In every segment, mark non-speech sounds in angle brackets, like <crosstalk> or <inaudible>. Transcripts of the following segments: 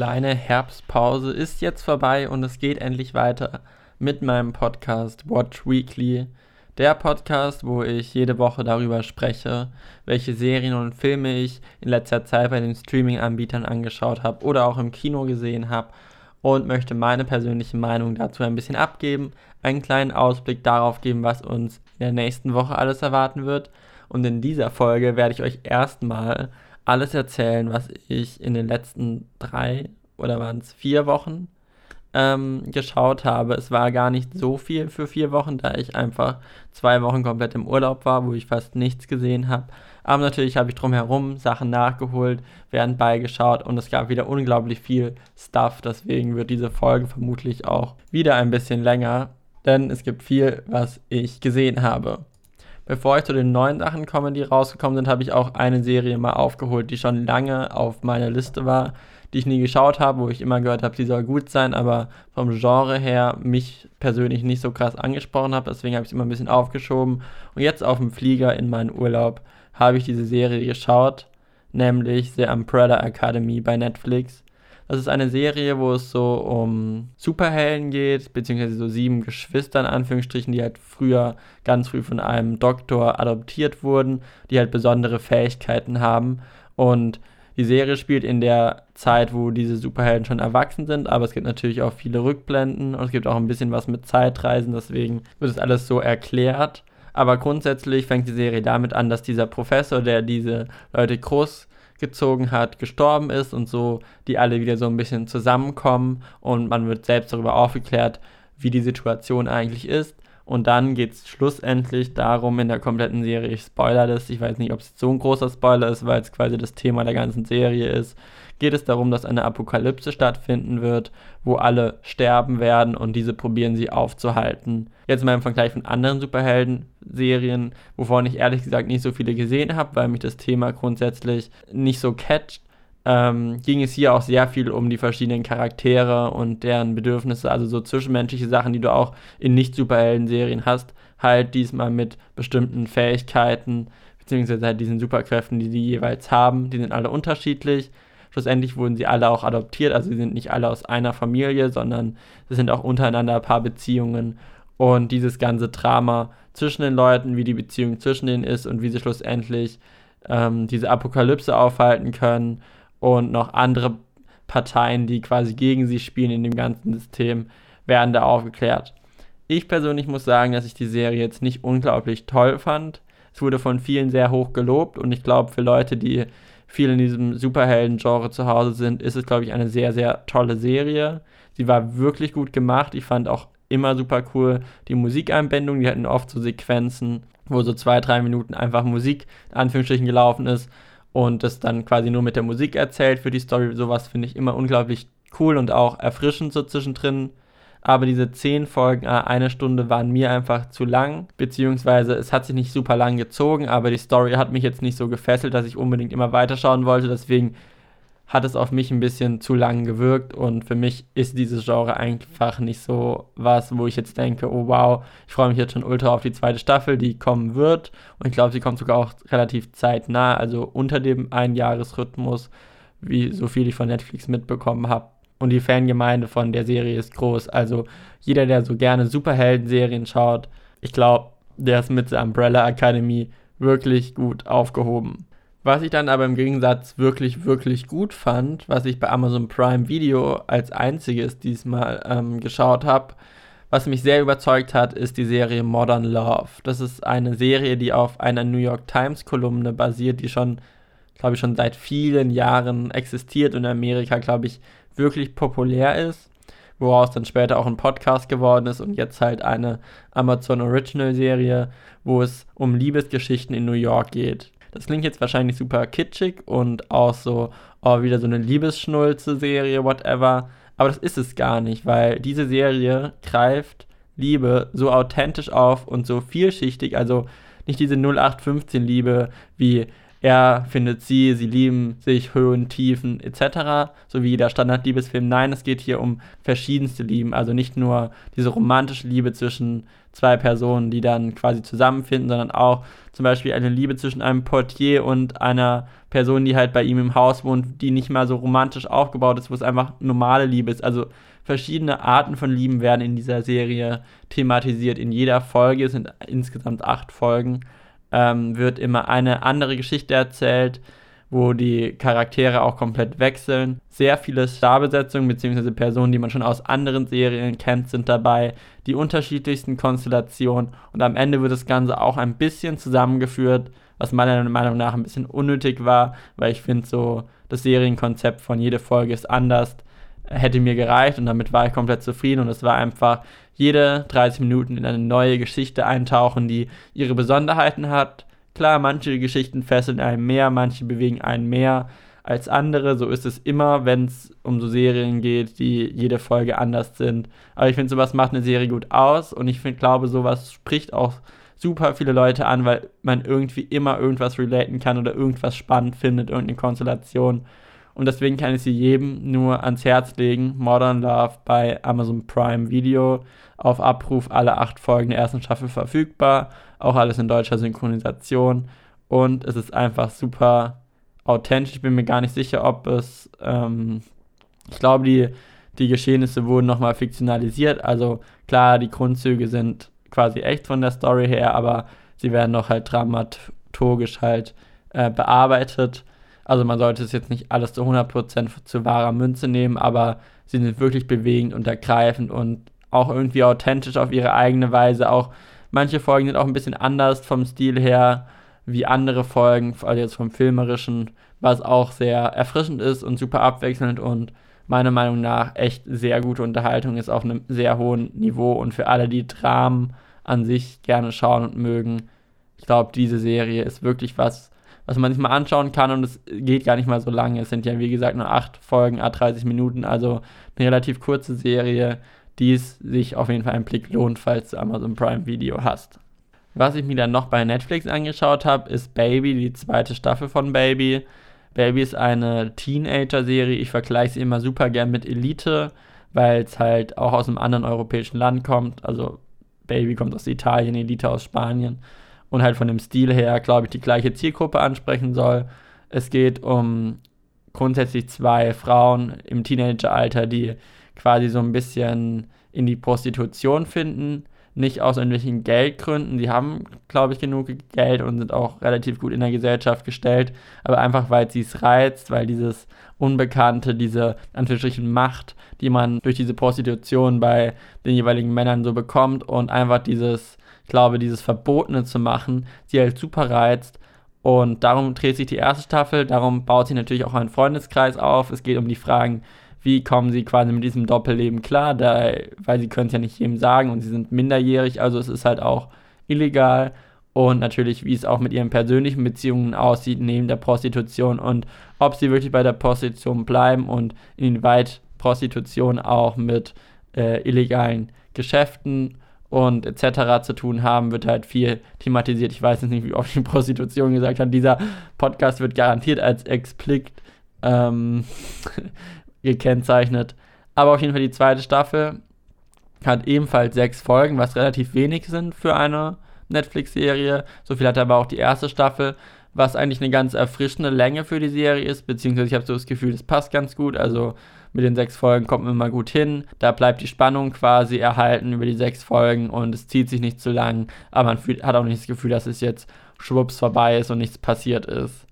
kleine Herbstpause ist jetzt vorbei und es geht endlich weiter mit meinem Podcast Watch Weekly. Der Podcast, wo ich jede Woche darüber spreche, welche Serien und Filme ich in letzter Zeit bei den Streaming-Anbietern angeschaut habe oder auch im Kino gesehen habe und möchte meine persönliche Meinung dazu ein bisschen abgeben, einen kleinen Ausblick darauf geben, was uns in der nächsten Woche alles erwarten wird. Und in dieser Folge werde ich euch erstmal alles erzählen, was ich in den letzten drei oder waren es vier Wochen ähm, geschaut habe. Es war gar nicht so viel für vier Wochen, da ich einfach zwei Wochen komplett im Urlaub war, wo ich fast nichts gesehen habe. Aber natürlich habe ich drumherum Sachen nachgeholt, während beigeschaut und es gab wieder unglaublich viel Stuff. Deswegen wird diese Folge vermutlich auch wieder ein bisschen länger, denn es gibt viel, was ich gesehen habe. Bevor ich zu den neuen Sachen komme, die rausgekommen sind, habe ich auch eine Serie mal aufgeholt, die schon lange auf meiner Liste war, die ich nie geschaut habe, wo ich immer gehört habe, sie soll gut sein, aber vom Genre her mich persönlich nicht so krass angesprochen habe. Deswegen habe ich es immer ein bisschen aufgeschoben. Und jetzt auf dem Flieger in meinen Urlaub habe ich diese Serie geschaut, nämlich The Umbrella Academy bei Netflix. Das ist eine Serie, wo es so um Superhelden geht, beziehungsweise so sieben Geschwister in Anführungsstrichen, die halt früher ganz früh von einem Doktor adoptiert wurden, die halt besondere Fähigkeiten haben. Und die Serie spielt in der Zeit, wo diese Superhelden schon erwachsen sind, aber es gibt natürlich auch viele Rückblenden und es gibt auch ein bisschen was mit Zeitreisen, deswegen wird es alles so erklärt. Aber grundsätzlich fängt die Serie damit an, dass dieser Professor, der diese Leute groß gezogen hat, gestorben ist und so die alle wieder so ein bisschen zusammenkommen und man wird selbst darüber aufgeklärt, wie die Situation eigentlich ist. Und dann geht es schlussendlich darum in der kompletten Serie, ich spoiler das, ich weiß nicht, ob es so ein großer Spoiler ist, weil es quasi das Thema der ganzen Serie ist, geht es darum, dass eine Apokalypse stattfinden wird, wo alle sterben werden und diese probieren sie aufzuhalten. Jetzt mal im Vergleich von anderen Superhelden-Serien, wovon ich ehrlich gesagt nicht so viele gesehen habe, weil mich das Thema grundsätzlich nicht so catcht, ähm, ging es hier auch sehr viel um die verschiedenen Charaktere und deren Bedürfnisse, also so zwischenmenschliche Sachen, die du auch in Nicht-Superhelden-Serien hast, halt diesmal mit bestimmten Fähigkeiten, beziehungsweise halt diesen Superkräften, die die jeweils haben, die sind alle unterschiedlich Schlussendlich wurden sie alle auch adoptiert, also sie sind nicht alle aus einer Familie, sondern es sind auch untereinander ein paar Beziehungen. Und dieses ganze Drama zwischen den Leuten, wie die Beziehung zwischen denen ist und wie sie schlussendlich ähm, diese Apokalypse aufhalten können und noch andere Parteien, die quasi gegen sie spielen in dem ganzen System, werden da aufgeklärt. Ich persönlich muss sagen, dass ich die Serie jetzt nicht unglaublich toll fand. Es wurde von vielen sehr hoch gelobt und ich glaube, für Leute, die viel in diesem Superhelden-Genre zu Hause sind, ist es, glaube ich, eine sehr, sehr tolle Serie. Sie war wirklich gut gemacht. Ich fand auch immer super cool die Musikeinbindung. Die hatten oft so Sequenzen, wo so zwei, drei Minuten einfach Musik in Anführungsstrichen gelaufen ist und das dann quasi nur mit der Musik erzählt für die Story. Sowas finde ich immer unglaublich cool und auch erfrischend so zwischendrin aber diese zehn Folgen, äh, eine Stunde, waren mir einfach zu lang, beziehungsweise es hat sich nicht super lang gezogen, aber die Story hat mich jetzt nicht so gefesselt, dass ich unbedingt immer weiterschauen wollte, deswegen hat es auf mich ein bisschen zu lang gewirkt und für mich ist dieses Genre einfach nicht so was, wo ich jetzt denke, oh wow, ich freue mich jetzt schon ultra auf die zweite Staffel, die kommen wird. Und ich glaube, sie kommt sogar auch relativ zeitnah, also unter dem Einjahresrhythmus, wie so viel ich von Netflix mitbekommen habe und die Fangemeinde von der Serie ist groß. Also jeder, der so gerne Superhelden-Serien schaut, ich glaube, der ist mit der Umbrella Academy wirklich gut aufgehoben. Was ich dann aber im Gegensatz wirklich, wirklich gut fand, was ich bei Amazon Prime Video als einziges diesmal ähm, geschaut habe, was mich sehr überzeugt hat, ist die Serie Modern Love. Das ist eine Serie, die auf einer New York Times Kolumne basiert, die schon, glaube ich, schon seit vielen Jahren existiert und in Amerika, glaube ich, wirklich populär ist, woraus dann später auch ein Podcast geworden ist und jetzt halt eine Amazon Original Serie, wo es um Liebesgeschichten in New York geht. Das klingt jetzt wahrscheinlich super kitschig und auch so, oh, wieder so eine Liebesschnulze-Serie, whatever. Aber das ist es gar nicht, weil diese Serie greift Liebe so authentisch auf und so vielschichtig, also nicht diese 0815-Liebe wie er findet sie, sie lieben sich, Höhen, Tiefen etc., so wie jeder Standard-Liebesfilm. Nein, es geht hier um verschiedenste Lieben, also nicht nur diese romantische Liebe zwischen zwei Personen, die dann quasi zusammenfinden, sondern auch zum Beispiel eine Liebe zwischen einem Portier und einer Person, die halt bei ihm im Haus wohnt, die nicht mal so romantisch aufgebaut ist, wo es einfach normale Liebe ist. Also verschiedene Arten von Lieben werden in dieser Serie thematisiert. In jeder Folge es sind insgesamt acht Folgen ähm, wird immer eine andere Geschichte erzählt, wo die Charaktere auch komplett wechseln. Sehr viele Starbesetzungen bzw. Personen, die man schon aus anderen Serien kennt, sind dabei. Die unterschiedlichsten Konstellationen und am Ende wird das Ganze auch ein bisschen zusammengeführt, was meiner Meinung nach ein bisschen unnötig war, weil ich finde so, das Serienkonzept von jeder Folge ist anders hätte mir gereicht und damit war ich komplett zufrieden und es war einfach jede 30 Minuten in eine neue Geschichte eintauchen, die ihre Besonderheiten hat. Klar, manche Geschichten fesseln einen mehr, manche bewegen einen mehr als andere. So ist es immer, wenn es um so Serien geht, die jede Folge anders sind. Aber ich finde, sowas macht eine Serie gut aus und ich find, glaube, sowas spricht auch super viele Leute an, weil man irgendwie immer irgendwas relaten kann oder irgendwas spannend findet, irgendeine Konstellation. Und deswegen kann ich sie jedem nur ans Herz legen. Modern Love bei Amazon Prime Video. Auf Abruf alle acht Folgen der ersten Staffel verfügbar. Auch alles in deutscher Synchronisation. Und es ist einfach super authentisch. Ich bin mir gar nicht sicher, ob es. Ähm, ich glaube, die, die Geschehnisse wurden nochmal fiktionalisiert. Also klar, die Grundzüge sind quasi echt von der Story her, aber sie werden noch halt dramaturgisch halt äh, bearbeitet. Also man sollte es jetzt nicht alles zu 100% zu wahrer Münze nehmen, aber sie sind wirklich bewegend und ergreifend und auch irgendwie authentisch auf ihre eigene Weise. Auch manche Folgen sind auch ein bisschen anders vom Stil her wie andere Folgen, also jetzt vom filmerischen, was auch sehr erfrischend ist und super abwechselnd und meiner Meinung nach echt sehr gute Unterhaltung ist auf einem sehr hohen Niveau und für alle, die Dramen an sich gerne schauen und mögen, ich glaube, diese Serie ist wirklich was, was man sich mal anschauen kann und es geht gar nicht mal so lange. Es sind ja, wie gesagt, nur acht Folgen, a 30 Minuten, also eine relativ kurze Serie, die es sich auf jeden Fall einen Blick lohnt, falls du Amazon Prime Video hast. Was ich mir dann noch bei Netflix angeschaut habe, ist Baby, die zweite Staffel von Baby. Baby ist eine Teenager-Serie. Ich vergleiche sie immer super gern mit Elite, weil es halt auch aus einem anderen europäischen Land kommt. Also Baby kommt aus Italien, Elite aus Spanien und halt von dem Stil her, glaube ich, die gleiche Zielgruppe ansprechen soll. Es geht um grundsätzlich zwei Frauen im Teenageralter, die quasi so ein bisschen in die Prostitution finden. Nicht aus irgendwelchen Geldgründen. Die haben, glaube ich, genug Geld und sind auch relativ gut in der Gesellschaft gestellt. Aber einfach, weil sie es reizt, weil dieses Unbekannte, diese Anführungsstrichen Macht, die man durch diese Prostitution bei den jeweiligen Männern so bekommt und einfach dieses glaube, dieses Verbotene zu machen, sie halt super reizt. Und darum dreht sich die erste Staffel, darum baut sie natürlich auch einen Freundeskreis auf. Es geht um die Fragen, wie kommen sie quasi mit diesem Doppelleben klar, da, weil sie können es ja nicht jedem sagen und sie sind minderjährig, also es ist halt auch illegal. Und natürlich, wie es auch mit ihren persönlichen Beziehungen aussieht, neben der Prostitution und ob sie wirklich bei der Prostitution bleiben und inwieweit Prostitution auch mit äh, illegalen Geschäften und etc. zu tun haben, wird halt viel thematisiert. Ich weiß jetzt nicht, wie oft die Prostitution gesagt hat. Dieser Podcast wird garantiert als explicit ähm, <laughs> gekennzeichnet. Aber auf jeden Fall die zweite Staffel hat ebenfalls sechs Folgen, was relativ wenig sind für eine Netflix-Serie. So viel hat aber auch die erste Staffel, was eigentlich eine ganz erfrischende Länge für die Serie ist, beziehungsweise ich habe so das Gefühl, es passt ganz gut. Also mit den sechs Folgen kommt man mal gut hin. Da bleibt die Spannung quasi erhalten über die sechs Folgen und es zieht sich nicht zu lang, aber man fühlt, hat auch nicht das Gefühl, dass es jetzt schwupps vorbei ist und nichts passiert ist.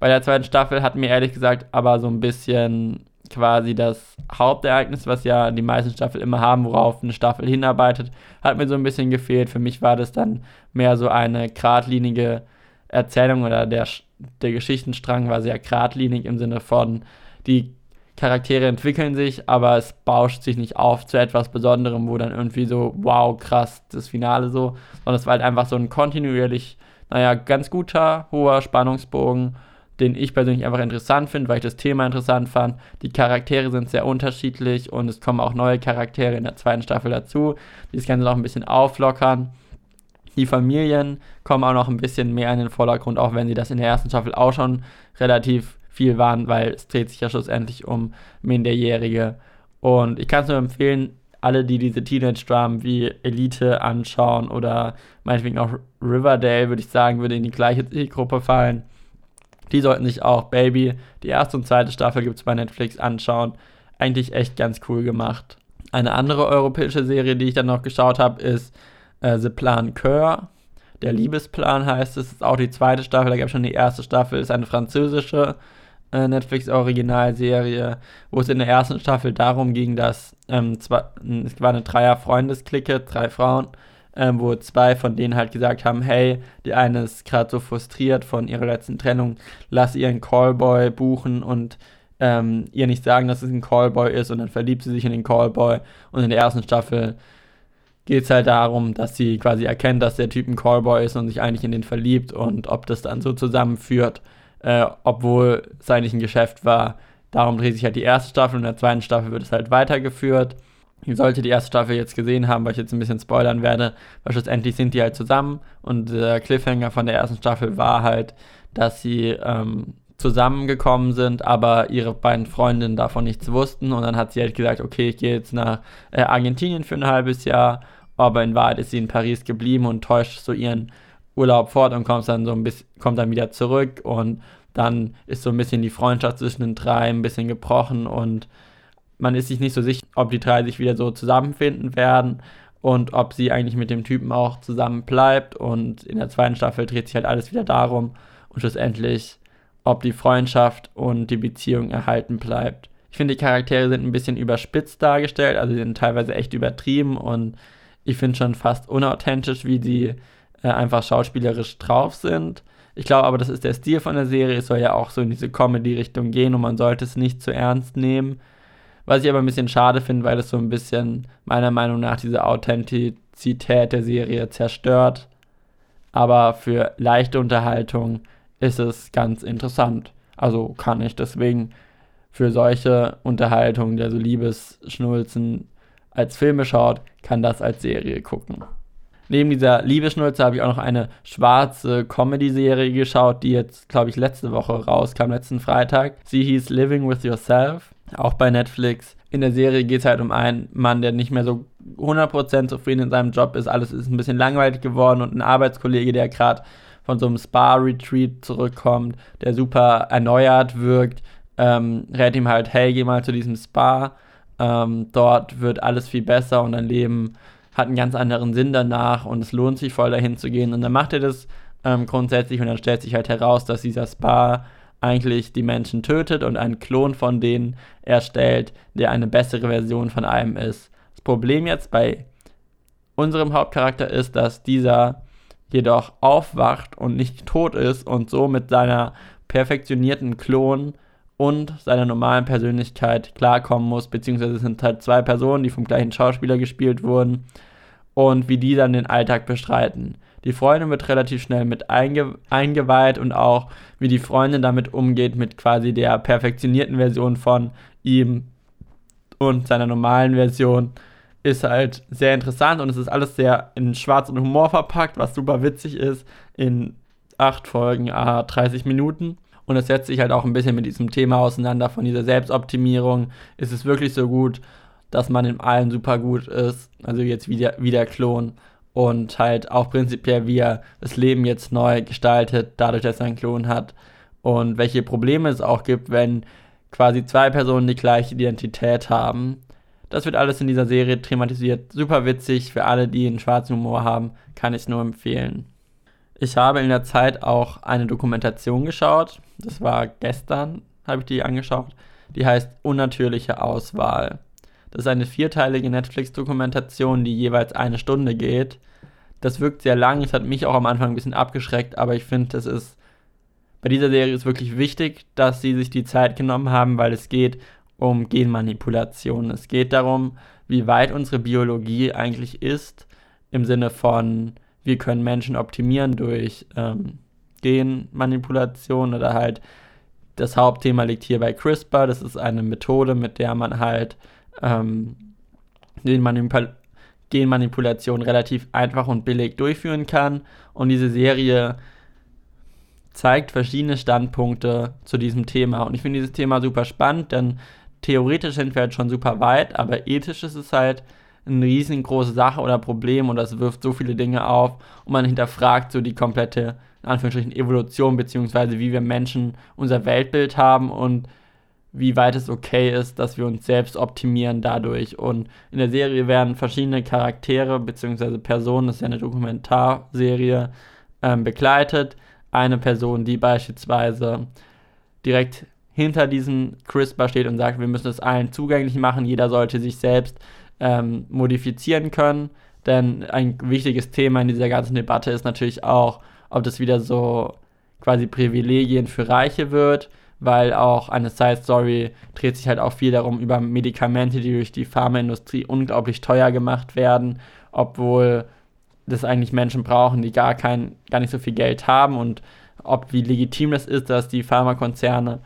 Bei der zweiten Staffel hat mir ehrlich gesagt aber so ein bisschen quasi das Hauptereignis, was ja die meisten Staffeln immer haben, worauf eine Staffel hinarbeitet, hat mir so ein bisschen gefehlt. Für mich war das dann mehr so eine geradlinige Erzählung oder der, der Geschichtenstrang war sehr geradlinig im Sinne von, die Charaktere entwickeln sich, aber es bauscht sich nicht auf zu etwas Besonderem, wo dann irgendwie so, wow, krass, das Finale so, sondern es war halt einfach so ein kontinuierlich, naja, ganz guter, hoher Spannungsbogen, den ich persönlich einfach interessant finde, weil ich das Thema interessant fand. Die Charaktere sind sehr unterschiedlich und es kommen auch neue Charaktere in der zweiten Staffel dazu, die das Ganze noch ein bisschen auflockern. Die Familien kommen auch noch ein bisschen mehr in den Vordergrund, auch wenn sie das in der ersten Staffel auch schon relativ viel waren, weil es dreht sich ja schlussendlich um Minderjährige. Und ich kann es nur empfehlen, alle, die diese Teenage-Dramen wie Elite anschauen oder meinetwegen auch Riverdale, würde ich sagen, würde in die gleiche Zielgruppe fallen. Die sollten sich auch Baby, die erste und zweite Staffel gibt es bei Netflix anschauen. Eigentlich echt ganz cool gemacht. Eine andere europäische Serie, die ich dann noch geschaut habe, ist äh, The Plan Coeur. Der Liebesplan heißt es, ist auch die zweite Staffel, da gab es schon die erste Staffel, ist eine französische Netflix-Originalserie, wo es in der ersten Staffel darum ging, dass ähm, zwar, es war eine Dreier-Freundesklicke, drei Frauen, ähm, wo zwei von denen halt gesagt haben, hey, die eine ist gerade so frustriert von ihrer letzten Trennung, lass ihren Callboy buchen und ähm, ihr nicht sagen, dass es ein Callboy ist und dann verliebt sie sich in den Callboy. Und in der ersten Staffel geht es halt darum, dass sie quasi erkennt, dass der Typ ein Callboy ist und sich eigentlich in den verliebt und ob das dann so zusammenführt, äh, obwohl es eigentlich ein Geschäft war. Darum dreht sich halt die erste Staffel und in der zweiten Staffel wird es halt weitergeführt. Ihr solltet die erste Staffel jetzt gesehen haben, weil ich jetzt ein bisschen spoilern werde, weil schlussendlich sind die halt zusammen und der Cliffhanger von der ersten Staffel war halt, dass sie ähm, zusammengekommen sind, aber ihre beiden Freundinnen davon nichts wussten und dann hat sie halt gesagt, okay, ich gehe jetzt nach äh, Argentinien für ein halbes Jahr aber in Wahrheit ist sie in Paris geblieben und täuscht so ihren Urlaub fort und kommt dann so ein bisschen, kommt dann wieder zurück und dann ist so ein bisschen die Freundschaft zwischen den drei ein bisschen gebrochen und man ist sich nicht so sicher, ob die drei sich wieder so zusammenfinden werden und ob sie eigentlich mit dem Typen auch zusammen bleibt und in der zweiten Staffel dreht sich halt alles wieder darum und schlussendlich, ob die Freundschaft und die Beziehung erhalten bleibt. Ich finde, die Charaktere sind ein bisschen überspitzt dargestellt, also sie sind teilweise echt übertrieben und ich finde schon fast unauthentisch, wie die äh, einfach schauspielerisch drauf sind. Ich glaube aber, das ist der Stil von der Serie. Es soll ja auch so in diese Comedy-Richtung gehen und man sollte es nicht zu ernst nehmen. Was ich aber ein bisschen schade finde, weil es so ein bisschen meiner Meinung nach diese Authentizität der Serie zerstört. Aber für leichte Unterhaltung ist es ganz interessant. Also kann ich deswegen für solche Unterhaltung, der so Liebesschnulzen als Filme schaut, kann das als Serie gucken. Neben dieser Liebeschnulze habe ich auch noch eine schwarze Comedy-Serie geschaut, die jetzt, glaube ich, letzte Woche rauskam, letzten Freitag. Sie hieß Living with Yourself, auch bei Netflix. In der Serie geht es halt um einen Mann, der nicht mehr so 100% zufrieden in seinem Job ist. Alles ist ein bisschen langweilig geworden und ein Arbeitskollege, der gerade von so einem Spa-Retreat zurückkommt, der super erneuert wirkt, ähm, rät ihm halt, hey, geh mal zu diesem Spa ähm, dort wird alles viel besser und dein Leben hat einen ganz anderen Sinn danach und es lohnt sich voll dahin zu gehen. Und dann macht er das ähm, grundsätzlich und dann stellt sich halt heraus, dass dieser Spa eigentlich die Menschen tötet und einen Klon von denen erstellt, der eine bessere Version von einem ist. Das Problem jetzt bei unserem Hauptcharakter ist, dass dieser jedoch aufwacht und nicht tot ist und so mit seiner perfektionierten Klon und seiner normalen Persönlichkeit klarkommen muss, beziehungsweise es sind halt zwei Personen, die vom gleichen Schauspieler gespielt wurden und wie die dann den Alltag bestreiten. Die Freundin wird relativ schnell mit einge eingeweiht und auch wie die Freundin damit umgeht mit quasi der perfektionierten Version von ihm und seiner normalen Version ist halt sehr interessant und es ist alles sehr in Schwarz und Humor verpackt, was super witzig ist in acht Folgen, ah, 30 Minuten. Und es setzt sich halt auch ein bisschen mit diesem Thema auseinander von dieser Selbstoptimierung. Ist es wirklich so gut, dass man in allen super gut ist? Also jetzt wie der, wie der Klon. Und halt auch prinzipiell, wie er das Leben jetzt neu gestaltet, dadurch, dass er einen Klon hat. Und welche Probleme es auch gibt, wenn quasi zwei Personen die gleiche Identität haben. Das wird alles in dieser Serie thematisiert. Super witzig für alle, die einen schwarzen Humor haben. Kann ich nur empfehlen. Ich habe in der Zeit auch eine Dokumentation geschaut. Das war gestern, habe ich die angeschaut. Die heißt Unnatürliche Auswahl. Das ist eine vierteilige Netflix-Dokumentation, die jeweils eine Stunde geht. Das wirkt sehr lang. Es hat mich auch am Anfang ein bisschen abgeschreckt, aber ich finde, es ist bei dieser Serie ist wirklich wichtig, dass sie sich die Zeit genommen haben, weil es geht um Genmanipulation. Es geht darum, wie weit unsere Biologie eigentlich ist, im Sinne von wir können Menschen optimieren durch ähm, Genmanipulation oder halt das Hauptthema liegt hier bei CRISPR. Das ist eine Methode, mit der man halt ähm, Genmanipul Genmanipulation relativ einfach und billig durchführen kann. Und diese Serie zeigt verschiedene Standpunkte zu diesem Thema. Und ich finde dieses Thema super spannend, denn theoretisch sind wir halt schon super weit, aber ethisch ist es halt eine riesengroße Sache oder Problem und das wirft so viele Dinge auf und man hinterfragt so die komplette in Anführungsstrichen Evolution, beziehungsweise wie wir Menschen unser Weltbild haben und wie weit es okay ist, dass wir uns selbst optimieren dadurch. Und in der Serie werden verschiedene Charaktere bzw. Personen, das ist ja eine Dokumentarserie, ähm, begleitet. Eine Person, die beispielsweise direkt hinter diesem CRISPR steht und sagt, wir müssen es allen zugänglich machen, jeder sollte sich selbst ähm, modifizieren können. Denn ein wichtiges Thema in dieser ganzen Debatte ist natürlich auch, ob das wieder so quasi Privilegien für Reiche wird weil auch eine Side Story dreht sich halt auch viel darum über Medikamente, die durch die Pharmaindustrie unglaublich teuer gemacht werden, obwohl das eigentlich Menschen brauchen, die gar kein, gar nicht so viel Geld haben und ob wie legitim das ist, dass die Pharmakonzerne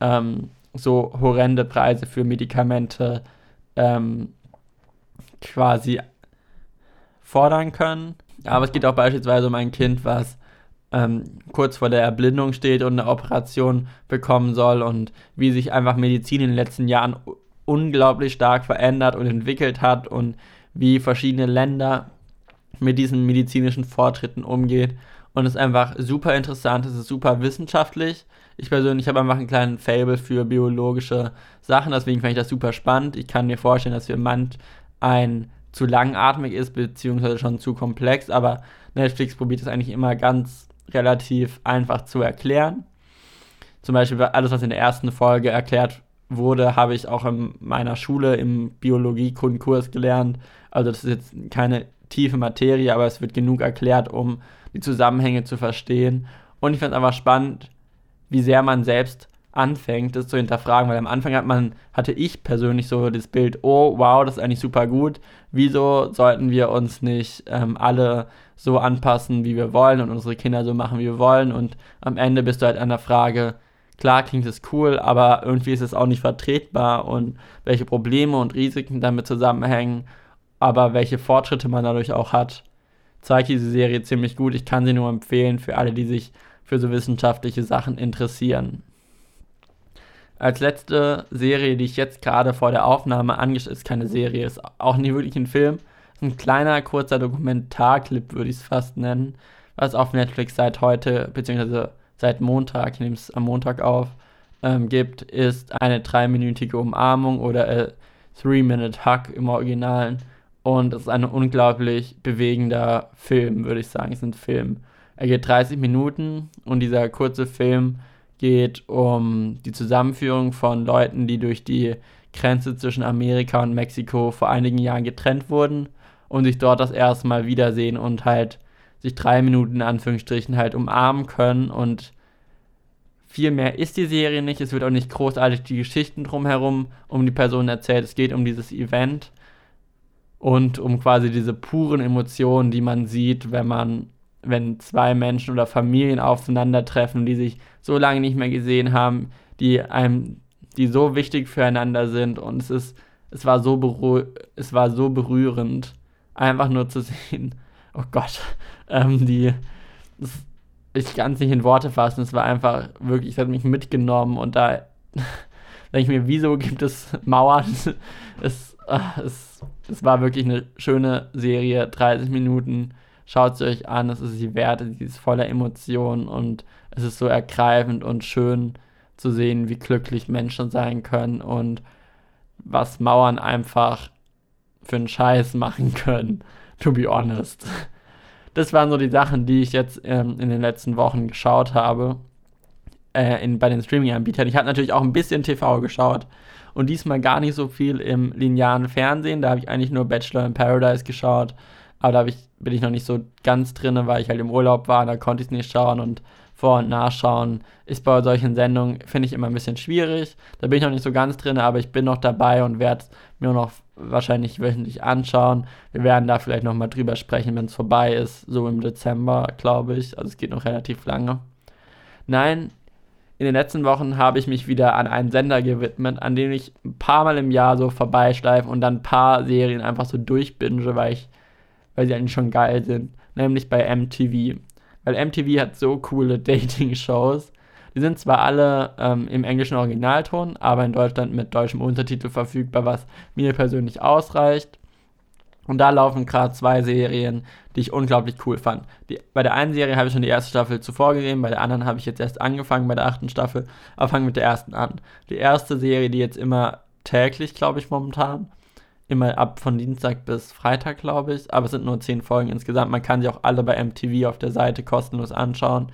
ähm, so horrende Preise für Medikamente ähm, quasi fordern können. Aber es geht auch beispielsweise um ein Kind, was ähm, kurz vor der Erblindung steht und eine Operation bekommen soll und wie sich einfach Medizin in den letzten Jahren unglaublich stark verändert und entwickelt hat und wie verschiedene Länder mit diesen medizinischen Fortschritten umgeht. Und es ist einfach super interessant, es ist super wissenschaftlich. Ich persönlich habe einfach einen kleinen Fable für biologische Sachen, deswegen fand ich das super spannend. Ich kann mir vorstellen, dass für manch ein zu langatmig ist, beziehungsweise schon zu komplex, aber Netflix probiert es eigentlich immer ganz relativ einfach zu erklären. Zum Beispiel alles, was in der ersten Folge erklärt wurde, habe ich auch in meiner Schule im Biologie-Grundkurs gelernt. Also das ist jetzt keine tiefe Materie, aber es wird genug erklärt, um die Zusammenhänge zu verstehen. Und ich finde es einfach spannend, wie sehr man selbst anfängt, das zu hinterfragen, weil am Anfang hat man, hatte ich persönlich so das Bild, oh wow, das ist eigentlich super gut. Wieso sollten wir uns nicht ähm, alle so anpassen, wie wir wollen und unsere Kinder so machen, wie wir wollen? Und am Ende bist du halt an der Frage, klar klingt es cool, aber irgendwie ist es auch nicht vertretbar und welche Probleme und Risiken damit zusammenhängen, aber welche Fortschritte man dadurch auch hat, zeigt diese Serie ziemlich gut. Ich kann sie nur empfehlen für alle, die sich für so wissenschaftliche Sachen interessieren. Als letzte Serie, die ich jetzt gerade vor der Aufnahme angeschaut ist keine Serie, ist auch nicht wirklich ein Film. Ein kleiner, kurzer Dokumentarclip, würde ich es fast nennen, was auf Netflix seit heute, beziehungsweise seit Montag, ich nehme es am Montag auf, ähm, gibt, ist eine dreiminütige Umarmung oder a Three-Minute-Hug im Originalen. Und es ist ein unglaublich bewegender Film, würde ich sagen. Es ist ein Film. Er geht 30 Minuten und dieser kurze Film geht um die Zusammenführung von Leuten, die durch die Grenze zwischen Amerika und Mexiko vor einigen Jahren getrennt wurden und sich dort das erste Mal wiedersehen und halt sich drei Minuten in Anführungsstrichen halt umarmen können und viel mehr ist die Serie nicht. Es wird auch nicht großartig die Geschichten drumherum um die Person erzählt. Es geht um dieses Event und um quasi diese puren Emotionen, die man sieht, wenn man wenn zwei Menschen oder Familien aufeinandertreffen, die sich so lange nicht mehr gesehen haben, die einem, die so wichtig füreinander sind und es ist, es war so es war so berührend, einfach nur zu <laughs> sehen, oh Gott, ähm, die, das, ich kann es nicht in Worte fassen, es war einfach wirklich, es hat mich mitgenommen und da <laughs> denke ich mir, wieso gibt es Mauern? <laughs> es, ah, es, es war wirklich eine schöne Serie, 30 Minuten Schaut es euch an, es ist die Werte, sie ist voller Emotionen und es ist so ergreifend und schön zu sehen, wie glücklich Menschen sein können und was Mauern einfach für einen Scheiß machen können, <laughs> to be honest. Das waren so die Sachen, die ich jetzt ähm, in den letzten Wochen geschaut habe äh, in, bei den Streaming-Anbietern. Ich habe natürlich auch ein bisschen TV geschaut und diesmal gar nicht so viel im linearen Fernsehen. Da habe ich eigentlich nur Bachelor in Paradise geschaut aber da ich, bin ich noch nicht so ganz drin, weil ich halt im Urlaub war, da konnte ich es nicht schauen und vor- und nachschauen ist bei solchen Sendungen, finde ich, immer ein bisschen schwierig. Da bin ich noch nicht so ganz drin, aber ich bin noch dabei und werde es mir noch wahrscheinlich wöchentlich anschauen. Wir werden da vielleicht nochmal drüber sprechen, wenn es vorbei ist, so im Dezember, glaube ich. Also es geht noch relativ lange. Nein, in den letzten Wochen habe ich mich wieder an einen Sender gewidmet, an dem ich ein paar Mal im Jahr so vorbeischleife und dann ein paar Serien einfach so durchbinge, weil ich weil sie eigentlich schon geil sind, nämlich bei MTV. Weil MTV hat so coole <laughs> Dating-Shows. Die sind zwar alle ähm, im englischen Originalton, aber in Deutschland mit deutschem Untertitel verfügbar, was mir persönlich ausreicht. Und da laufen gerade zwei Serien, die ich unglaublich cool fand. Die, bei der einen Serie habe ich schon die erste Staffel zuvor gesehen, bei der anderen habe ich jetzt erst angefangen, bei der achten Staffel. Aber fangen mit der ersten an. Die erste Serie, die jetzt immer täglich, glaube ich, momentan. Immer ab von Dienstag bis Freitag, glaube ich. Aber es sind nur zehn Folgen insgesamt. Man kann sie auch alle bei MTV auf der Seite kostenlos anschauen.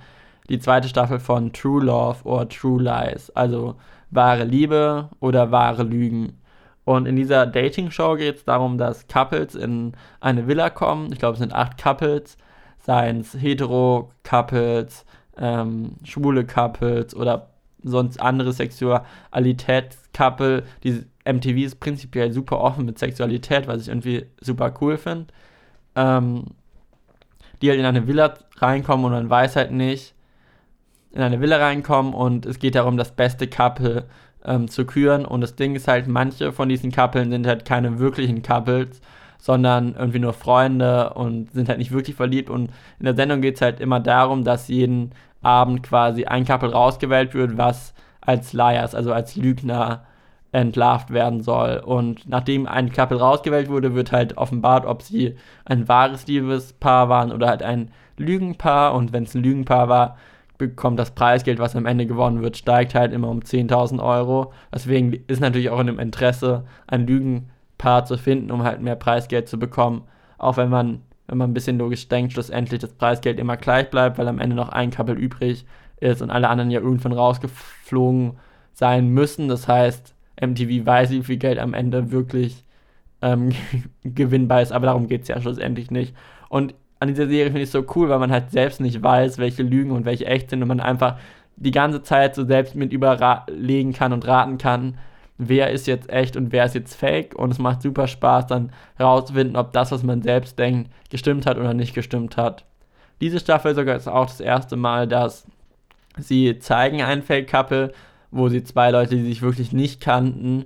Die zweite Staffel von True Love oder True Lies. Also wahre Liebe oder wahre Lügen. Und in dieser Dating-Show geht es darum, dass Couples in eine Villa kommen. Ich glaube, es sind acht Couples. Seien es Hetero-Couples, ähm, schwule Couples oder sonst andere Sexualitäts-Couple. Die MTV ist prinzipiell super offen mit Sexualität, was ich irgendwie super cool finde. Ähm, die halt in eine Villa reinkommen und man weiß halt nicht, in eine Villa reinkommen und es geht darum, das beste Couple ähm, zu küren. Und das Ding ist halt, manche von diesen Couples sind halt keine wirklichen Couples, sondern irgendwie nur Freunde und sind halt nicht wirklich verliebt. Und in der Sendung geht es halt immer darum, dass jeden Abend quasi ein Couple rausgewählt wird, was als Liars, also als Lügner entlarvt werden soll. Und nachdem ein Couple rausgewählt wurde, wird halt offenbart, ob sie ein wahres Liebespaar waren oder halt ein Lügenpaar. Und wenn es ein Lügenpaar war, bekommt das Preisgeld, was am Ende gewonnen wird, steigt halt immer um 10.000 Euro. Deswegen ist natürlich auch in dem Interesse, ein Lügenpaar zu finden, um halt mehr Preisgeld zu bekommen. Auch wenn man, wenn man ein bisschen logisch denkt, schlussendlich das Preisgeld immer gleich bleibt, weil am Ende noch ein Couple übrig ist und alle anderen ja irgendwann rausgeflogen sein müssen. Das heißt, MTV weiß, wie viel Geld am Ende wirklich ähm, <laughs> gewinnbar ist, aber darum geht es ja schlussendlich nicht. Und an dieser Serie finde ich so cool, weil man halt selbst nicht weiß, welche Lügen und welche echt sind und man einfach die ganze Zeit so selbst mit überlegen kann und raten kann, wer ist jetzt echt und wer ist jetzt fake und es macht super Spaß dann herauszufinden, ob das, was man selbst denkt, gestimmt hat oder nicht gestimmt hat. Diese Staffel sogar ist auch das erste Mal, dass sie zeigen ein Fake-Couple, wo sie zwei Leute, die sich wirklich nicht kannten,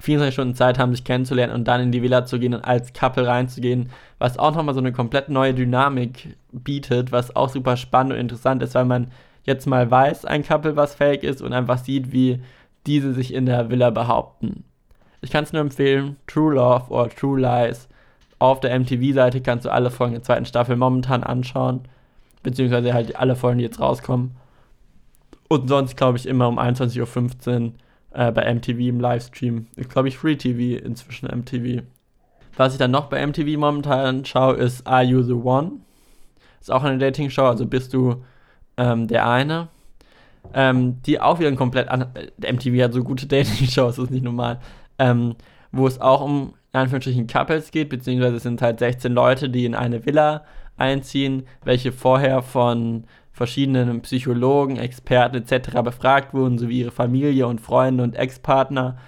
24 Stunden Zeit haben, sich kennenzulernen und dann in die Villa zu gehen und als Couple reinzugehen, was auch nochmal so eine komplett neue Dynamik bietet, was auch super spannend und interessant ist, weil man jetzt mal weiß, ein Couple, was fake ist und einfach sieht, wie diese sich in der Villa behaupten. Ich kann es nur empfehlen, True Love oder True Lies. Auf der MTV-Seite kannst du alle Folgen der zweiten Staffel momentan anschauen, beziehungsweise halt alle Folgen, die jetzt rauskommen. Und sonst, glaube ich, immer um 21.15 Uhr äh, bei MTV im Livestream. Ich glaube, ich Free TV inzwischen MTV. Was ich dann noch bei MTV momentan schaue, ist Are You the One? Ist auch eine Dating-Show, also bist du ähm, der eine. Ähm, die auch wieder ein komplett an. Äh, MTV hat so gute <laughs> Dating-Shows, das ist nicht normal. Ähm, wo es auch um in Anführungsstrichen Couples geht, beziehungsweise es sind halt 16 Leute, die in eine Villa einziehen, welche vorher von verschiedenen Psychologen, Experten etc. befragt wurden, sowie ihre Familie und Freunde und Ex-Partner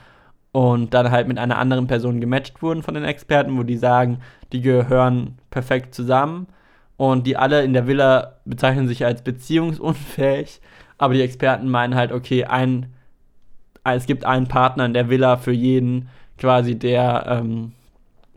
und dann halt mit einer anderen Person gematcht wurden von den Experten, wo die sagen, die gehören perfekt zusammen und die alle in der Villa bezeichnen sich als beziehungsunfähig, aber die Experten meinen halt, okay, ein, es gibt einen Partner in der Villa für jeden, quasi der ähm,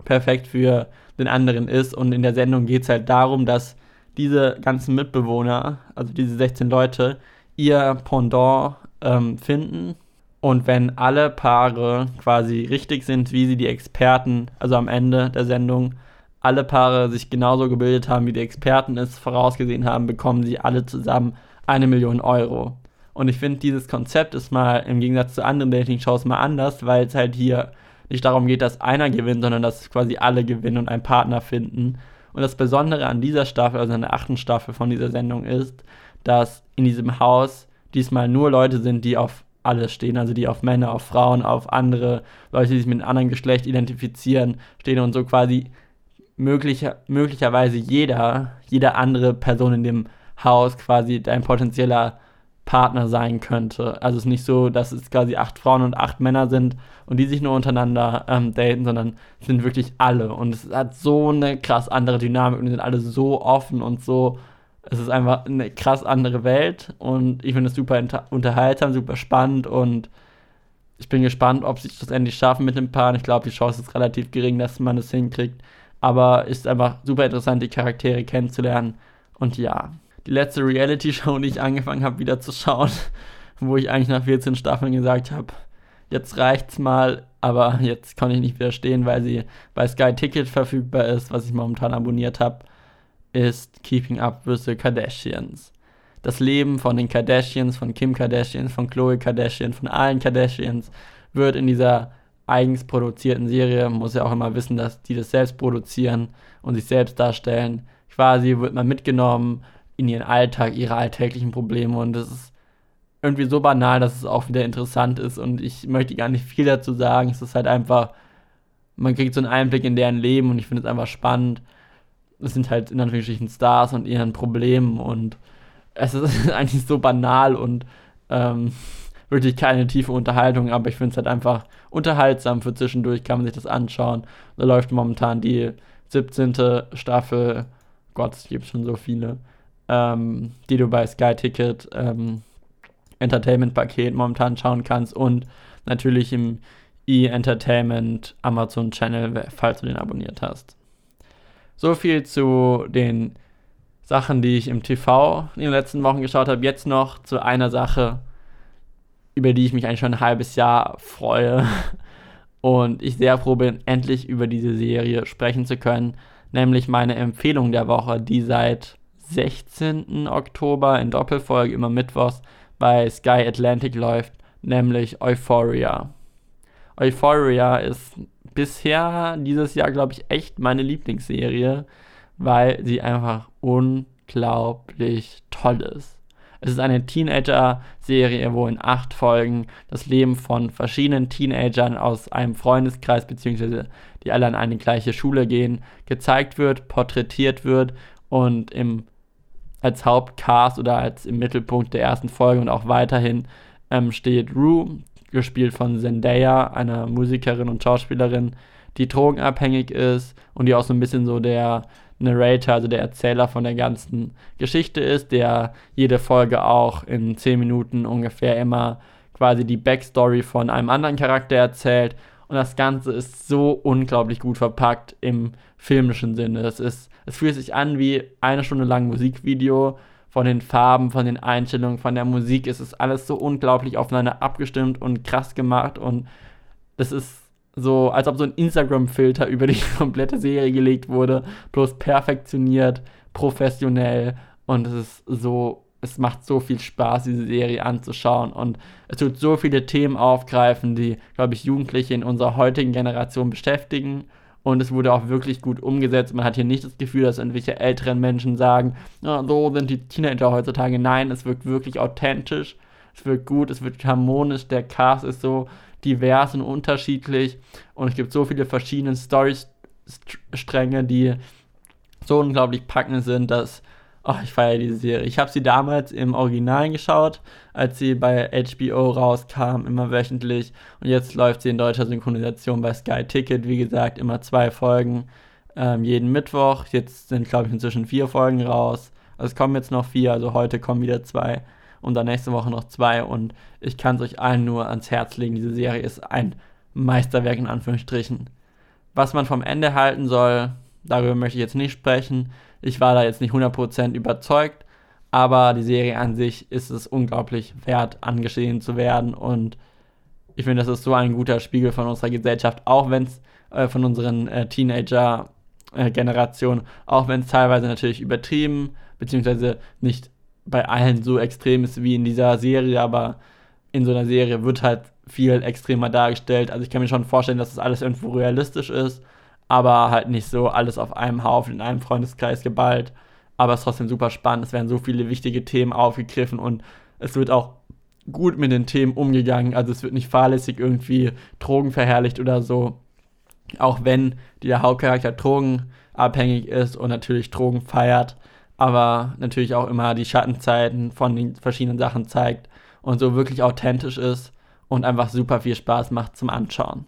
perfekt für den anderen ist und in der Sendung geht es halt darum, dass diese ganzen Mitbewohner, also diese 16 Leute, ihr Pendant ähm, finden. Und wenn alle Paare quasi richtig sind, wie sie die Experten, also am Ende der Sendung, alle Paare sich genauso gebildet haben, wie die Experten es vorausgesehen haben, bekommen sie alle zusammen eine Million Euro. Und ich finde, dieses Konzept ist mal im Gegensatz zu anderen Dating-Shows mal anders, weil es halt hier nicht darum geht, dass einer gewinnt, sondern dass quasi alle gewinnen und einen Partner finden. Und das Besondere an dieser Staffel, also an der achten Staffel von dieser Sendung ist, dass in diesem Haus diesmal nur Leute sind, die auf alles stehen, also die auf Männer, auf Frauen, auf andere Leute, die sich mit einem anderen Geschlecht identifizieren, stehen und so quasi möglicher, möglicherweise jeder, jede andere Person in dem Haus quasi dein potenzieller Partner sein könnte. Also es ist nicht so, dass es quasi acht Frauen und acht Männer sind und die sich nur untereinander ähm, daten, sondern es sind wirklich alle. Und es hat so eine krass andere Dynamik und die sind alle so offen und so. Es ist einfach eine krass andere Welt und ich finde es super unterhaltsam, super spannend und ich bin gespannt, ob sie es schlussendlich schaffen mit dem Paar. Ich glaube, die Chance ist relativ gering, dass man es hinkriegt. Aber es ist einfach super interessant, die Charaktere kennenzulernen. Und ja, die letzte Reality-Show, die ich angefangen habe, wieder zu schauen, wo ich eigentlich nach 14 Staffeln gesagt habe, jetzt reicht's mal, aber jetzt konnte ich nicht widerstehen, weil sie bei Sky Ticket verfügbar ist, was ich momentan abonniert habe, ist Keeping Up with the Kardashians. Das Leben von den Kardashians, von Kim Kardashian, von Chloe Kardashian, von allen Kardashians wird in dieser eigens produzierten Serie, man muss ja auch immer wissen, dass die das selbst produzieren und sich selbst darstellen. Quasi wird man mitgenommen in ihren Alltag, ihre alltäglichen Probleme und das ist irgendwie so banal, dass es auch wieder interessant ist und ich möchte gar nicht viel dazu sagen. Es ist halt einfach, man kriegt so einen Einblick in deren Leben und ich finde es einfach spannend. Es sind halt in Anführungsstrichen Stars und ihren Problemen und es ist <laughs> eigentlich so banal und ähm, wirklich keine tiefe Unterhaltung, aber ich finde es halt einfach unterhaltsam für zwischendurch, kann man sich das anschauen. Da läuft momentan die 17. Staffel, Gott, es gibt schon so viele, ähm, die du bei Sky Ticket ähm, Entertainment-Paket momentan schauen kannst und natürlich im E-Entertainment Amazon Channel, falls du den abonniert hast. So viel zu den Sachen, die ich im TV in den letzten Wochen geschaut habe. Jetzt noch zu einer Sache, über die ich mich eigentlich schon ein halbes Jahr freue <laughs> und ich sehr froh bin, endlich über diese Serie sprechen zu können, nämlich meine Empfehlung der Woche, die seit 16. Oktober in Doppelfolge immer mittwochs bei Sky Atlantic läuft, nämlich Euphoria. Euphoria ist bisher dieses Jahr, glaube ich, echt meine Lieblingsserie, weil sie einfach unglaublich toll ist. Es ist eine Teenager-Serie, wo in acht Folgen das Leben von verschiedenen Teenagern aus einem Freundeskreis, beziehungsweise die alle an eine gleiche Schule gehen, gezeigt wird, porträtiert wird und im als Hauptcast oder als im Mittelpunkt der ersten Folge und auch weiterhin ähm, steht Rue, gespielt von Zendaya, einer Musikerin und Schauspielerin, die drogenabhängig ist und die auch so ein bisschen so der Narrator, also der Erzähler von der ganzen Geschichte ist, der jede Folge auch in 10 Minuten ungefähr immer quasi die Backstory von einem anderen Charakter erzählt. Und das Ganze ist so unglaublich gut verpackt im filmischen Sinne. Es ist, es fühlt sich an wie eine Stunde lang Musikvideo. Von den Farben, von den Einstellungen, von der Musik. Es ist alles so unglaublich aufeinander abgestimmt und krass gemacht. Und das ist so, als ob so ein Instagram-Filter <laughs> über die komplette Serie gelegt wurde. Bloß perfektioniert, professionell. Und es ist so es macht so viel Spaß, diese Serie anzuschauen. Und es tut so viele Themen aufgreifen, die, glaube ich, Jugendliche in unserer heutigen Generation beschäftigen. Und es wurde auch wirklich gut umgesetzt. Man hat hier nicht das Gefühl, dass irgendwelche älteren Menschen sagen, oh, so sind die Teenager heutzutage. Nein, es wirkt wirklich authentisch, es wirkt gut, es wirkt harmonisch, der Cast ist so divers und unterschiedlich. Und es gibt so viele verschiedene Storystränge, die so unglaublich packend sind, dass Oh, ich feiere diese Serie. Ich habe sie damals im Original geschaut, als sie bei HBO rauskam, immer wöchentlich. Und jetzt läuft sie in deutscher Synchronisation bei Sky Ticket. Wie gesagt, immer zwei Folgen ähm, jeden Mittwoch. Jetzt sind, glaube ich, inzwischen vier Folgen raus. Also es kommen jetzt noch vier, also heute kommen wieder zwei und dann nächste Woche noch zwei. Und ich kann es euch allen nur ans Herz legen. Diese Serie ist ein Meisterwerk in Anführungsstrichen. Was man vom Ende halten soll, darüber möchte ich jetzt nicht sprechen. Ich war da jetzt nicht 100% überzeugt, aber die Serie an sich ist es unglaublich wert, angesehen zu werden und ich finde, das ist so ein guter Spiegel von unserer Gesellschaft, auch wenn es äh, von unseren äh, Teenager-Generationen, äh, auch wenn es teilweise natürlich übertrieben, beziehungsweise nicht bei allen so extrem ist wie in dieser Serie, aber in so einer Serie wird halt viel extremer dargestellt. Also ich kann mir schon vorstellen, dass das alles irgendwo realistisch ist aber halt nicht so alles auf einem Haufen in einem Freundeskreis geballt. Aber es ist trotzdem super spannend. Es werden so viele wichtige Themen aufgegriffen und es wird auch gut mit den Themen umgegangen. Also es wird nicht fahrlässig irgendwie Drogen verherrlicht oder so. Auch wenn der Hauptcharakter drogenabhängig ist und natürlich Drogen feiert, aber natürlich auch immer die Schattenzeiten von den verschiedenen Sachen zeigt und so wirklich authentisch ist und einfach super viel Spaß macht zum Anschauen.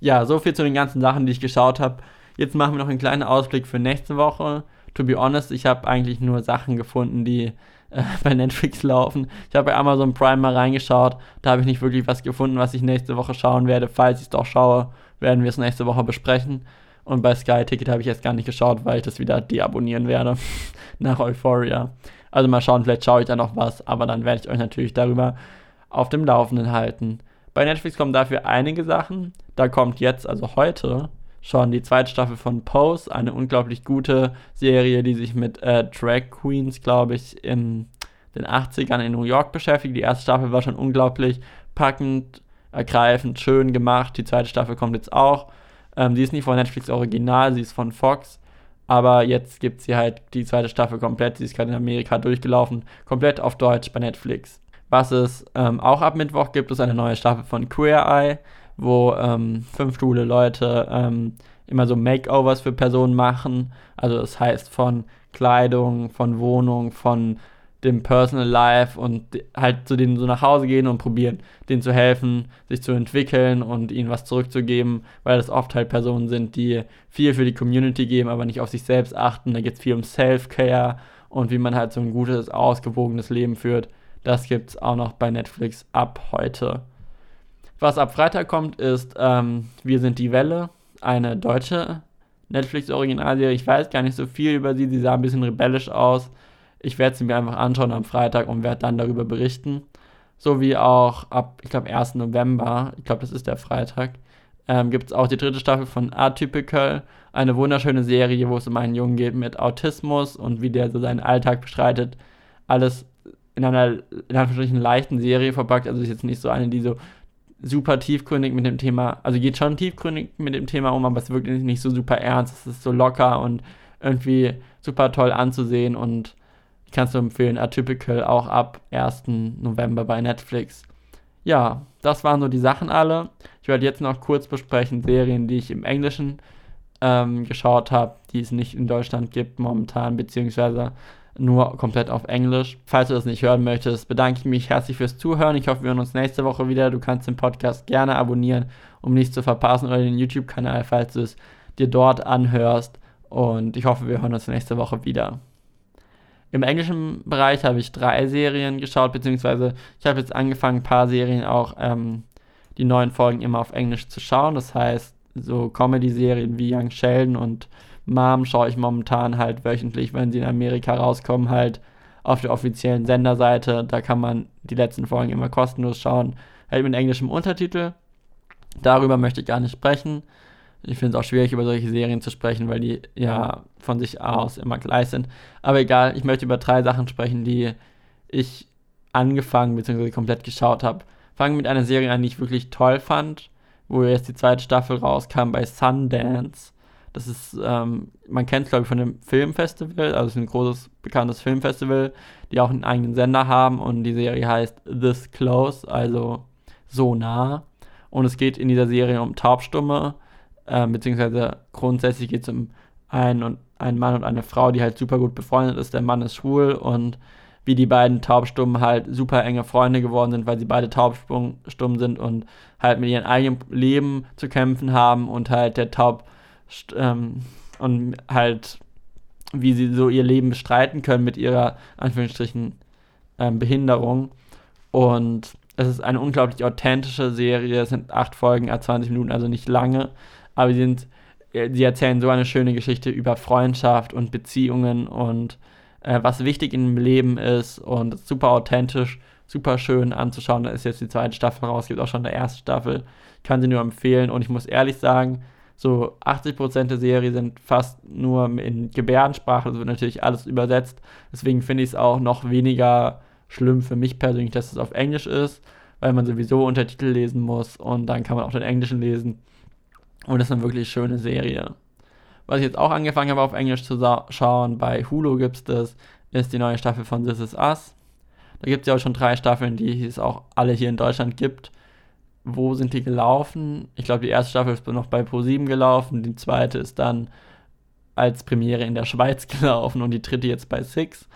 Ja, so viel zu den ganzen Sachen, die ich geschaut habe. Jetzt machen wir noch einen kleinen Ausblick für nächste Woche. To be honest, ich habe eigentlich nur Sachen gefunden, die äh, <laughs> bei Netflix laufen. Ich habe bei Amazon Prime mal reingeschaut. Da habe ich nicht wirklich was gefunden, was ich nächste Woche schauen werde. Falls ich es doch schaue, werden wir es nächste Woche besprechen. Und bei Sky Ticket habe ich jetzt gar nicht geschaut, weil ich das wieder deabonnieren werde <laughs> nach Euphoria. Also mal schauen, vielleicht schaue ich da noch was, aber dann werde ich euch natürlich darüber auf dem Laufenden halten. Bei Netflix kommen dafür einige Sachen. Da kommt jetzt, also heute, schon die zweite Staffel von Pose, eine unglaublich gute Serie, die sich mit äh, Drag Queens, glaube ich, in den 80ern in New York beschäftigt. Die erste Staffel war schon unglaublich packend, ergreifend, schön gemacht. Die zweite Staffel kommt jetzt auch. Ähm, sie ist nicht von Netflix original, sie ist von Fox. Aber jetzt gibt sie halt die zweite Staffel komplett. Sie ist gerade in Amerika durchgelaufen. Komplett auf Deutsch bei Netflix. Was es ähm, auch ab Mittwoch gibt, ist eine neue Staffel von Queer Eye, wo ähm, fünf schwule Leute ähm, immer so Makeovers für Personen machen. Also das heißt von Kleidung, von Wohnung, von dem Personal Life und halt zu denen so nach Hause gehen und probieren, denen zu helfen, sich zu entwickeln und ihnen was zurückzugeben, weil das oft halt Personen sind, die viel für die Community geben, aber nicht auf sich selbst achten. Da geht es viel um Self-Care und wie man halt so ein gutes, ausgewogenes Leben führt. Das gibt es auch noch bei Netflix ab heute. Was ab Freitag kommt, ist ähm, Wir sind die Welle, eine deutsche Netflix-Originalserie. Ich weiß gar nicht so viel über sie, sie sah ein bisschen rebellisch aus ich werde sie mir einfach anschauen am Freitag und werde dann darüber berichten. So wie auch ab, ich glaube, 1. November, ich glaube, das ist der Freitag, ähm, gibt es auch die dritte Staffel von Atypical, eine wunderschöne Serie, wo es um einen Jungen geht mit Autismus und wie der so seinen Alltag bestreitet. Alles in einer, in Anführungsstrichen, leichten Serie verpackt. Also ist jetzt nicht so eine, die so super tiefgründig mit dem Thema, also geht schon tiefgründig mit dem Thema um, aber es wirklich nicht so super ernst. Es ist so locker und irgendwie super toll anzusehen und Kannst du empfehlen, Atypical auch ab 1. November bei Netflix. Ja, das waren so die Sachen alle. Ich werde jetzt noch kurz besprechen Serien, die ich im Englischen ähm, geschaut habe, die es nicht in Deutschland gibt momentan, beziehungsweise nur komplett auf Englisch. Falls du das nicht hören möchtest, bedanke ich mich herzlich fürs Zuhören. Ich hoffe, wir hören uns nächste Woche wieder. Du kannst den Podcast gerne abonnieren, um nichts zu verpassen, oder den YouTube-Kanal, falls du es dir dort anhörst. Und ich hoffe, wir hören uns nächste Woche wieder. Im englischen Bereich habe ich drei Serien geschaut, beziehungsweise ich habe jetzt angefangen, ein paar Serien auch ähm, die neuen Folgen immer auf Englisch zu schauen. Das heißt, so Comedy-Serien wie Young Sheldon und Mom schaue ich momentan halt wöchentlich, wenn sie in Amerika rauskommen, halt auf der offiziellen Senderseite. Da kann man die letzten Folgen immer kostenlos schauen, halt mit englischem Untertitel. Darüber möchte ich gar nicht sprechen. Ich finde es auch schwierig, über solche Serien zu sprechen, weil die ja von sich aus immer gleich sind. Aber egal, ich möchte über drei Sachen sprechen, die ich angefangen bzw. komplett geschaut habe. Fangen mit einer Serie an, die ich wirklich toll fand, wo jetzt die zweite Staffel rauskam bei Sundance. Das ist, ähm, man kennt es glaube ich von dem Filmfestival, also es ist ein großes, bekanntes Filmfestival, die auch einen eigenen Sender haben und die Serie heißt This Close, also so nah. Und es geht in dieser Serie um Taubstumme, äh, beziehungsweise grundsätzlich geht es um einen, und, einen Mann und eine Frau, die halt super gut befreundet ist. Der Mann ist schwul und wie die beiden Taubstummen halt super enge Freunde geworden sind, weil sie beide taubstumm sind und halt mit ihrem eigenen Leben zu kämpfen haben und halt der Taub ähm, und halt wie sie so ihr Leben bestreiten können mit ihrer Anführungsstrichen ähm, Behinderung und es ist eine unglaublich authentische Serie. Es sind acht Folgen, 20 Minuten, also nicht lange aber sie sind, äh, sie erzählen so eine schöne Geschichte über Freundschaft und Beziehungen und äh, was wichtig im Leben ist und super authentisch, super schön anzuschauen. Da ist jetzt die zweite Staffel raus, gibt auch schon eine erste Staffel. Ich kann sie nur empfehlen und ich muss ehrlich sagen, so 80% der Serie sind fast nur in Gebärdensprache, das wird natürlich alles übersetzt. Deswegen finde ich es auch noch weniger schlimm für mich persönlich, dass es auf Englisch ist, weil man sowieso Untertitel lesen muss und dann kann man auch den Englischen lesen. Und das ist eine wirklich schöne Serie. Was ich jetzt auch angefangen habe auf Englisch zu schauen, bei Hulu gibt es das, ist die neue Staffel von This Is Us. Da gibt es ja auch schon drei Staffeln, die es auch alle hier in Deutschland gibt. Wo sind die gelaufen? Ich glaube, die erste Staffel ist noch bei Pro7 gelaufen, die zweite ist dann als Premiere in der Schweiz <laughs> gelaufen und die dritte jetzt bei Six,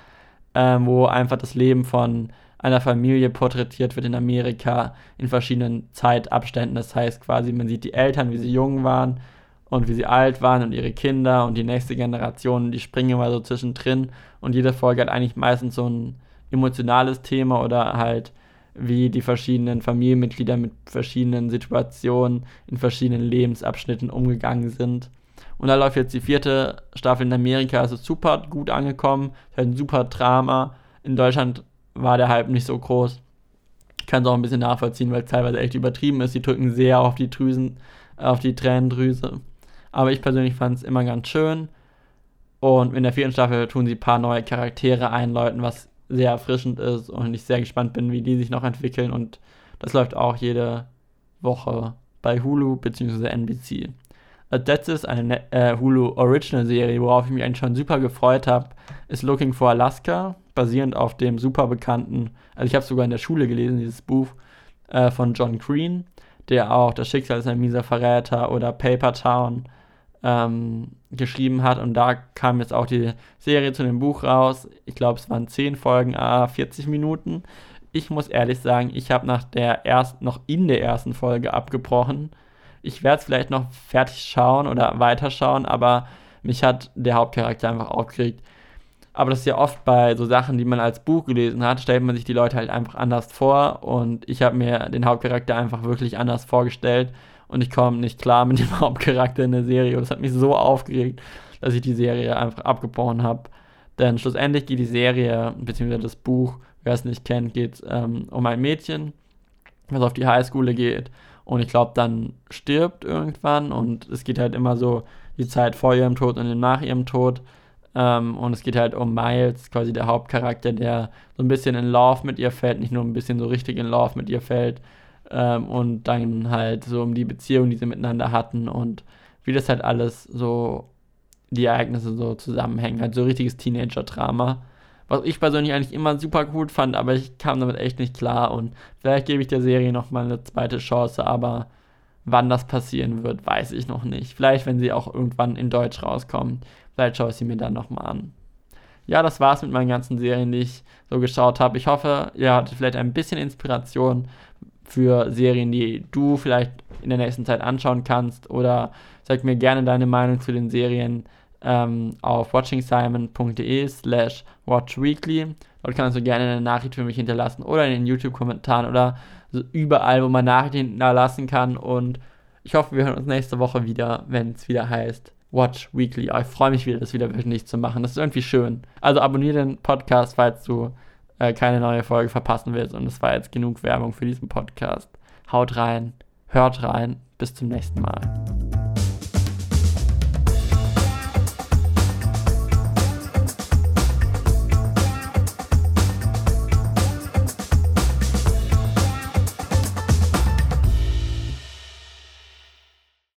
ähm, wo einfach das Leben von einer Familie porträtiert wird in Amerika in verschiedenen Zeitabständen. Das heißt quasi, man sieht die Eltern, wie sie jung waren und wie sie alt waren und ihre Kinder und die nächste Generation, die springen immer so zwischendrin und jede Folge hat eigentlich meistens so ein emotionales Thema oder halt wie die verschiedenen Familienmitglieder mit verschiedenen Situationen in verschiedenen Lebensabschnitten umgegangen sind. Und da läuft jetzt die vierte Staffel in Amerika, ist super gut angekommen, ist ein super Drama. In Deutschland war der Hype nicht so groß. Ich kann es auch ein bisschen nachvollziehen, weil es teilweise echt übertrieben ist. Die drücken sehr auf die Drüsen, auf die Tränendrüse. Aber ich persönlich fand es immer ganz schön. Und in der vierten Staffel tun sie ein paar neue Charaktere einläuten, was sehr erfrischend ist und ich sehr gespannt bin, wie die sich noch entwickeln. Und das läuft auch jede Woche bei Hulu bzw. NBC. Als letztes eine äh, Hulu Original Serie, worauf ich mich eigentlich schon super gefreut habe, ist Looking for Alaska, basierend auf dem super bekannten, also ich habe sogar in der Schule gelesen, dieses Buch äh, von John Green, der auch Das Schicksal ist ein mieser Verräter oder Paper Town ähm, geschrieben hat. Und da kam jetzt auch die Serie zu dem Buch raus. Ich glaube, es waren 10 Folgen, ah, 40 Minuten. Ich muss ehrlich sagen, ich habe nach der ersten, noch in der ersten Folge abgebrochen. Ich werde es vielleicht noch fertig schauen oder weiterschauen, aber mich hat der Hauptcharakter einfach aufgeregt. Aber das ist ja oft bei so Sachen, die man als Buch gelesen hat, stellt man sich die Leute halt einfach anders vor. Und ich habe mir den Hauptcharakter einfach wirklich anders vorgestellt und ich komme nicht klar mit dem <laughs> Hauptcharakter in der Serie. Und das hat mich so aufgeregt, dass ich die Serie einfach abgebrochen habe. Denn schlussendlich geht die Serie, beziehungsweise das Buch, wer es nicht kennt, geht ähm, um ein Mädchen, was auf die Highschool geht. Und ich glaube, dann stirbt irgendwann. Und es geht halt immer so die Zeit vor ihrem Tod und nach ihrem Tod. Ähm, und es geht halt um Miles, quasi der Hauptcharakter, der so ein bisschen in Love mit ihr fällt, nicht nur ein bisschen so richtig in Love mit ihr fällt. Ähm, und dann halt so um die Beziehung, die sie miteinander hatten und wie das halt alles so, die Ereignisse so zusammenhängen. Halt so richtiges Teenager-Drama. Was ich persönlich eigentlich immer super gut fand, aber ich kam damit echt nicht klar und vielleicht gebe ich der Serie nochmal eine zweite Chance, aber wann das passieren wird, weiß ich noch nicht. Vielleicht, wenn sie auch irgendwann in Deutsch rauskommt. Vielleicht schaue ich sie mir dann nochmal an. Ja, das war's mit meinen ganzen Serien, die ich so geschaut habe. Ich hoffe, ihr hattet vielleicht ein bisschen Inspiration, für Serien, die du vielleicht in der nächsten Zeit anschauen kannst. Oder sag mir gerne deine Meinung zu den Serien ähm, auf watchingsimon.de slash watchweekly. Dort kannst du gerne eine Nachricht für mich hinterlassen oder in den YouTube-Kommentaren oder so überall, wo man Nachrichten hinterlassen kann. Und ich hoffe, wir hören uns nächste Woche wieder, wenn es wieder heißt Watch Weekly. Ich freue mich wieder, das wieder wöchentlich zu machen. Das ist irgendwie schön. Also abonniere den Podcast, falls du äh, keine neue Folge verpassen willst. Und es war jetzt genug Werbung für diesen Podcast. Haut rein, hört rein, bis zum nächsten Mal.